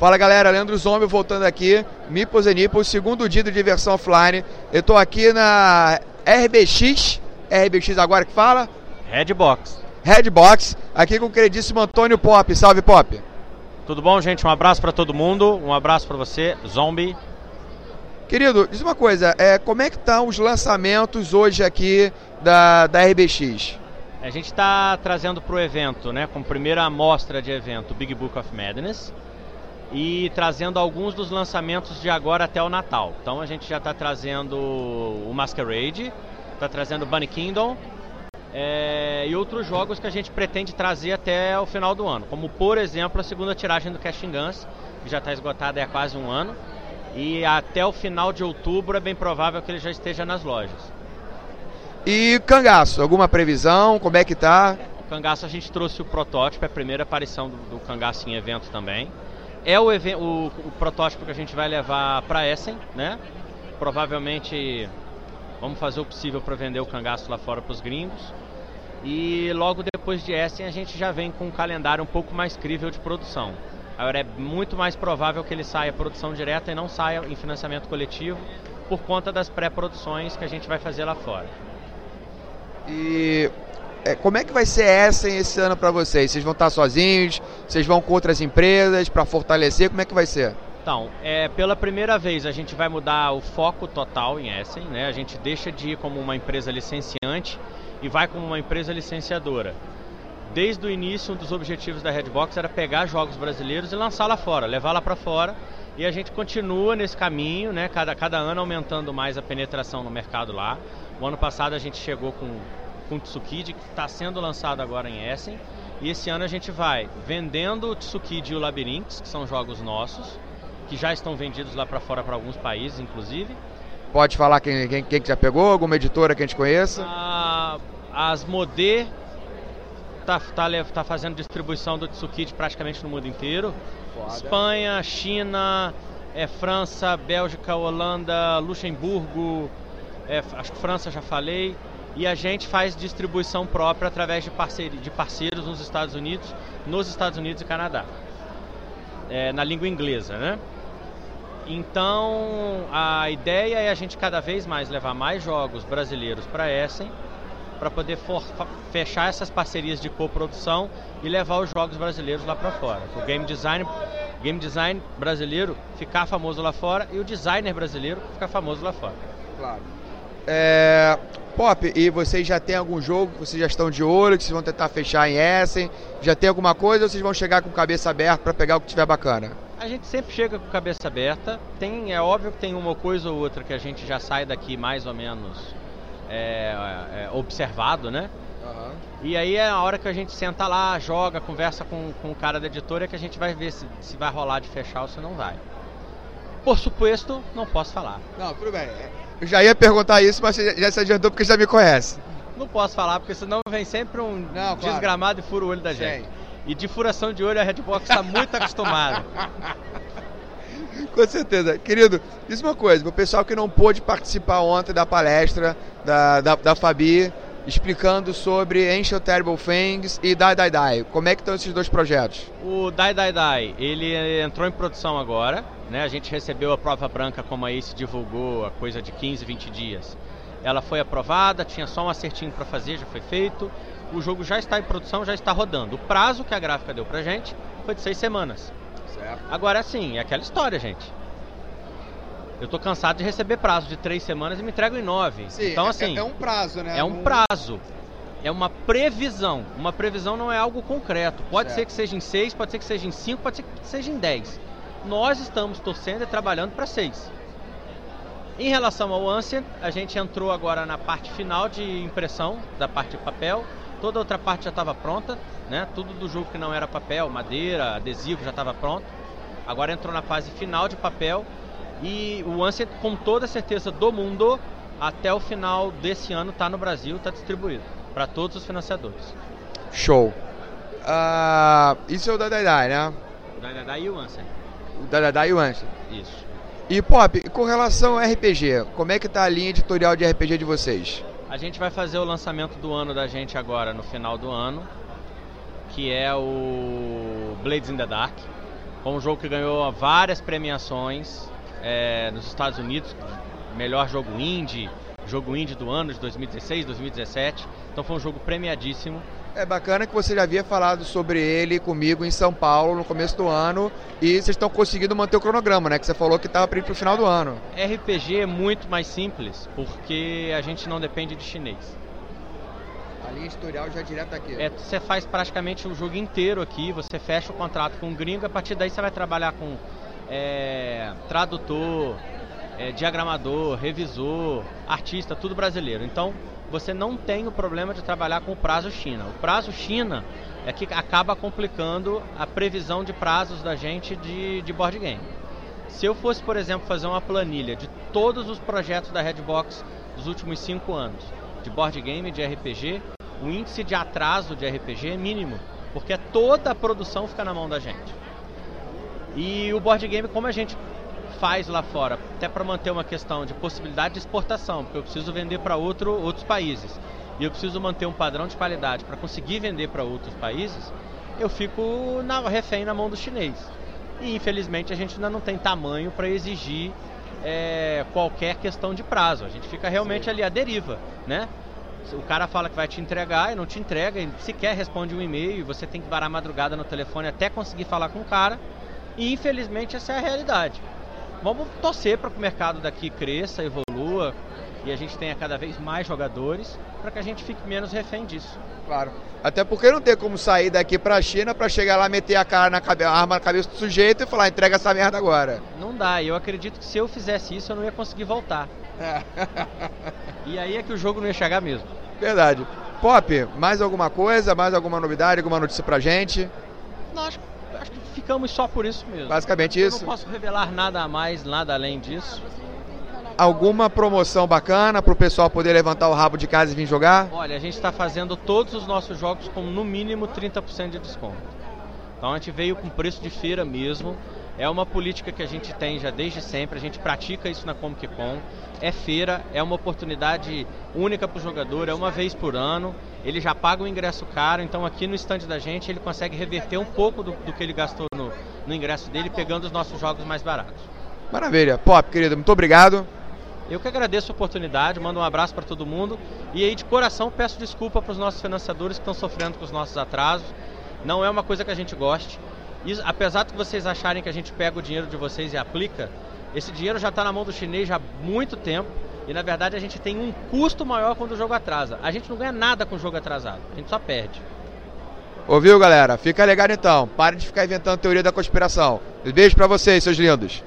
Fala galera, Leandro Zombie voltando aqui, Mipos e Nippos, segundo dia de diversão offline. Eu tô aqui na RBX, RBX agora que fala? Redbox. Redbox, aqui com o queridíssimo Antônio Pop. Salve Pop. Tudo bom, gente? Um abraço para todo mundo, um abraço para você, Zombie. Querido, diz uma coisa, é, como é que estão os lançamentos hoje aqui da, da RBX? A gente está trazendo para o evento, né, como primeira amostra de evento, Big Book of Madness e trazendo alguns dos lançamentos de agora até o Natal. Então a gente já está trazendo o Masquerade, está trazendo Bunny Kingdom é, e outros jogos que a gente pretende trazer até o final do ano, como por exemplo a segunda tiragem do Casting Guns, que já está esgotada há quase um ano, e até o final de outubro é bem provável que ele já esteja nas lojas. E cangaço, alguma previsão? Como é que tá? O cangaço a gente trouxe o protótipo, é a primeira aparição do, do cangaço em evento também. É o, o, o protótipo que a gente vai levar para Essen, né? Provavelmente vamos fazer o possível para vender o cangaço lá fora para os gringos. E logo depois de Essen a gente já vem com um calendário um pouco mais crível de produção. Agora é muito mais provável que ele saia produção direta e não saia em financiamento coletivo por conta das pré-produções que a gente vai fazer lá fora. E como é que vai ser essa esse ano para vocês? Vocês vão estar sozinhos? Vocês vão com outras empresas para fortalecer? Como é que vai ser? Então, é, pela primeira vez a gente vai mudar o foco total em Essen, né? A gente deixa de ir como uma empresa licenciante e vai como uma empresa licenciadora. Desde o início, um dos objetivos da Redbox era pegar jogos brasileiros e lançar lá fora, levar lá para fora. E a gente continua nesse caminho, né? Cada, cada ano aumentando mais a penetração no mercado lá. O ano passado a gente chegou com com o Tsukiji, que está sendo lançado agora em Essen. E esse ano a gente vai vendendo o Tsukiji e o Labyrinths, que são jogos nossos, que já estão vendidos lá para fora para alguns países, inclusive. Pode falar quem, quem, quem já pegou, alguma editora que a gente conheça? Ah, as Modê tá, tá, tá fazendo distribuição do Tsukiji praticamente no mundo inteiro. Foda. Espanha, China, é, França, Bélgica, Holanda, Luxemburgo, é, acho que França já falei e a gente faz distribuição própria através de, parceiro, de parceiros nos Estados Unidos, nos Estados Unidos e Canadá, é, na língua inglesa, né? Então a ideia é a gente cada vez mais levar mais jogos brasileiros para Essen, para poder for, fechar essas parcerias de coprodução e levar os jogos brasileiros lá para fora. O game design, game design brasileiro ficar famoso lá fora e o designer brasileiro ficar famoso lá fora. Claro. É, Pop, e vocês já têm algum jogo que vocês já estão de olho, que vocês vão tentar fechar em Essen? Já tem alguma coisa ou vocês vão chegar com cabeça aberta para pegar o que tiver bacana? A gente sempre chega com cabeça aberta. Tem, é óbvio que tem uma coisa ou outra que a gente já sai daqui mais ou menos é, é, observado, né? Uhum. E aí é a hora que a gente senta lá, joga, conversa com, com o cara da editora que a gente vai ver se, se vai rolar de fechar ou se não vai. Por suposto, não posso falar. Não, tudo bem. Eu já ia perguntar isso, mas já se adiantou porque já me conhece. Não posso falar, porque senão vem sempre um não, desgramado e fura o olho da gente. Sim. E de furação de olho a Redbox está muito acostumada. Com certeza. Querido, diz uma coisa, o pessoal que não pôde participar ontem da palestra da, da, da Fabi, explicando sobre Ancient Terrible Things e Die Die Die. Como é que estão esses dois projetos? O Die Die Die, ele entrou em produção agora, né? A gente recebeu a prova branca, como aí se divulgou, a coisa de 15, 20 dias. Ela foi aprovada, tinha só um acertinho para fazer, já foi feito. O jogo já está em produção, já está rodando. O prazo que a gráfica deu pra gente foi de seis semanas. Certo. Agora sim, é aquela história, gente. Eu tô cansado de receber prazo de três semanas e me entrego em nove. Sim, então, é, assim. É, é um prazo, né? É um prazo. É uma previsão. Uma previsão não é algo concreto. Pode certo. ser que seja em seis, pode ser que seja em cinco, pode ser que seja em dez. Nós estamos torcendo e trabalhando para seis. Em relação ao Ancient, a gente entrou agora na parte final de impressão, da parte de papel. Toda a outra parte já estava pronta, né? Tudo do jogo que não era papel, madeira, adesivo já estava pronto. Agora entrou na fase final de papel e o Ancient, com toda certeza do mundo, até o final desse ano está no Brasil, está distribuído para todos os financiadores. Show. Uh, isso é o Dadadai, né? O Dadadai e o Ancient. O Dadadai e o Ancient. Isso. E Pop, com relação ao RPG, como é que tá a linha editorial de RPG de vocês? A gente vai fazer o lançamento do ano da gente agora, no final do ano, que é o Blades in the Dark Foi um jogo que ganhou várias premiações é, nos Estados Unidos, melhor jogo indie, jogo indie do ano de 2016, 2017. Então foi um jogo premiadíssimo. É bacana que você já havia falado sobre ele comigo em São Paulo no começo do ano e vocês estão conseguindo manter o cronograma, né? Que você falou que estava para ir para o final do ano. RPG é muito mais simples porque a gente não depende de chinês. A linha editorial já é direto aqui. É, você faz praticamente o jogo inteiro aqui, você fecha o contrato com o gringo, a partir daí você vai trabalhar com é, tradutor, é, diagramador, revisor, artista, tudo brasileiro. Então você não tem o problema de trabalhar com o prazo China. O prazo China é que acaba complicando a previsão de prazos da gente de, de board game. Se eu fosse, por exemplo, fazer uma planilha de todos os projetos da Redbox dos últimos cinco anos, de board game de RPG, o índice de atraso de RPG é mínimo, porque toda a produção fica na mão da gente. E o board game, como a gente faz lá fora, até para manter uma questão de possibilidade de exportação, porque eu preciso vender para outro, outros países e eu preciso manter um padrão de qualidade para conseguir vender para outros países, eu fico na, refém na mão do chinês. E infelizmente a gente ainda não tem tamanho para exigir é, qualquer questão de prazo. A gente fica realmente Sim. ali à deriva, né? O cara fala que vai te entregar e não te entrega, e sequer responde um e-mail, você tem que varar madrugada no telefone até conseguir falar com o cara. E infelizmente essa é a realidade. Vamos torcer para que o mercado daqui cresça, evolua e a gente tenha cada vez mais jogadores para que a gente fique menos refém disso. Claro. Até porque não tem como sair daqui para a China para chegar lá, meter a cara na cabeça, a arma na cabeça do sujeito e falar, entrega essa merda agora. Não dá. Eu acredito que se eu fizesse isso, eu não ia conseguir voltar. É. e aí é que o jogo não ia chegar mesmo. Verdade. Pop, mais alguma coisa, mais alguma novidade, alguma notícia pra gente? Não, acho acho que ficamos só por isso mesmo. Basicamente isso. Eu não posso revelar nada a mais, nada além disso. Alguma promoção bacana para o pessoal poder levantar o rabo de casa e vir jogar? Olha, a gente está fazendo todos os nossos jogos com no mínimo 30% de desconto. Então a gente veio com preço de feira mesmo. É uma política que a gente tem já desde sempre, a gente pratica isso na Comic Con. É feira, é uma oportunidade única para o jogador, é uma vez por ano. Ele já paga o ingresso caro, então aqui no stand da gente ele consegue reverter um pouco do, do que ele gastou no, no ingresso dele, pegando os nossos jogos mais baratos. Maravilha. Pop, querido, muito obrigado. Eu que agradeço a oportunidade, mando um abraço para todo mundo e aí de coração peço desculpa para os nossos financiadores que estão sofrendo com os nossos atrasos. Não é uma coisa que a gente goste. Isso, apesar de vocês acharem que a gente pega o dinheiro de vocês e aplica, esse dinheiro já está na mão do chinês há muito tempo e na verdade a gente tem um custo maior quando o jogo atrasa. A gente não ganha nada com o jogo atrasado, a gente só perde. Ouviu, galera? Fica ligado então. Pare de ficar inventando teoria da conspiração. Beijo para vocês, seus lindos.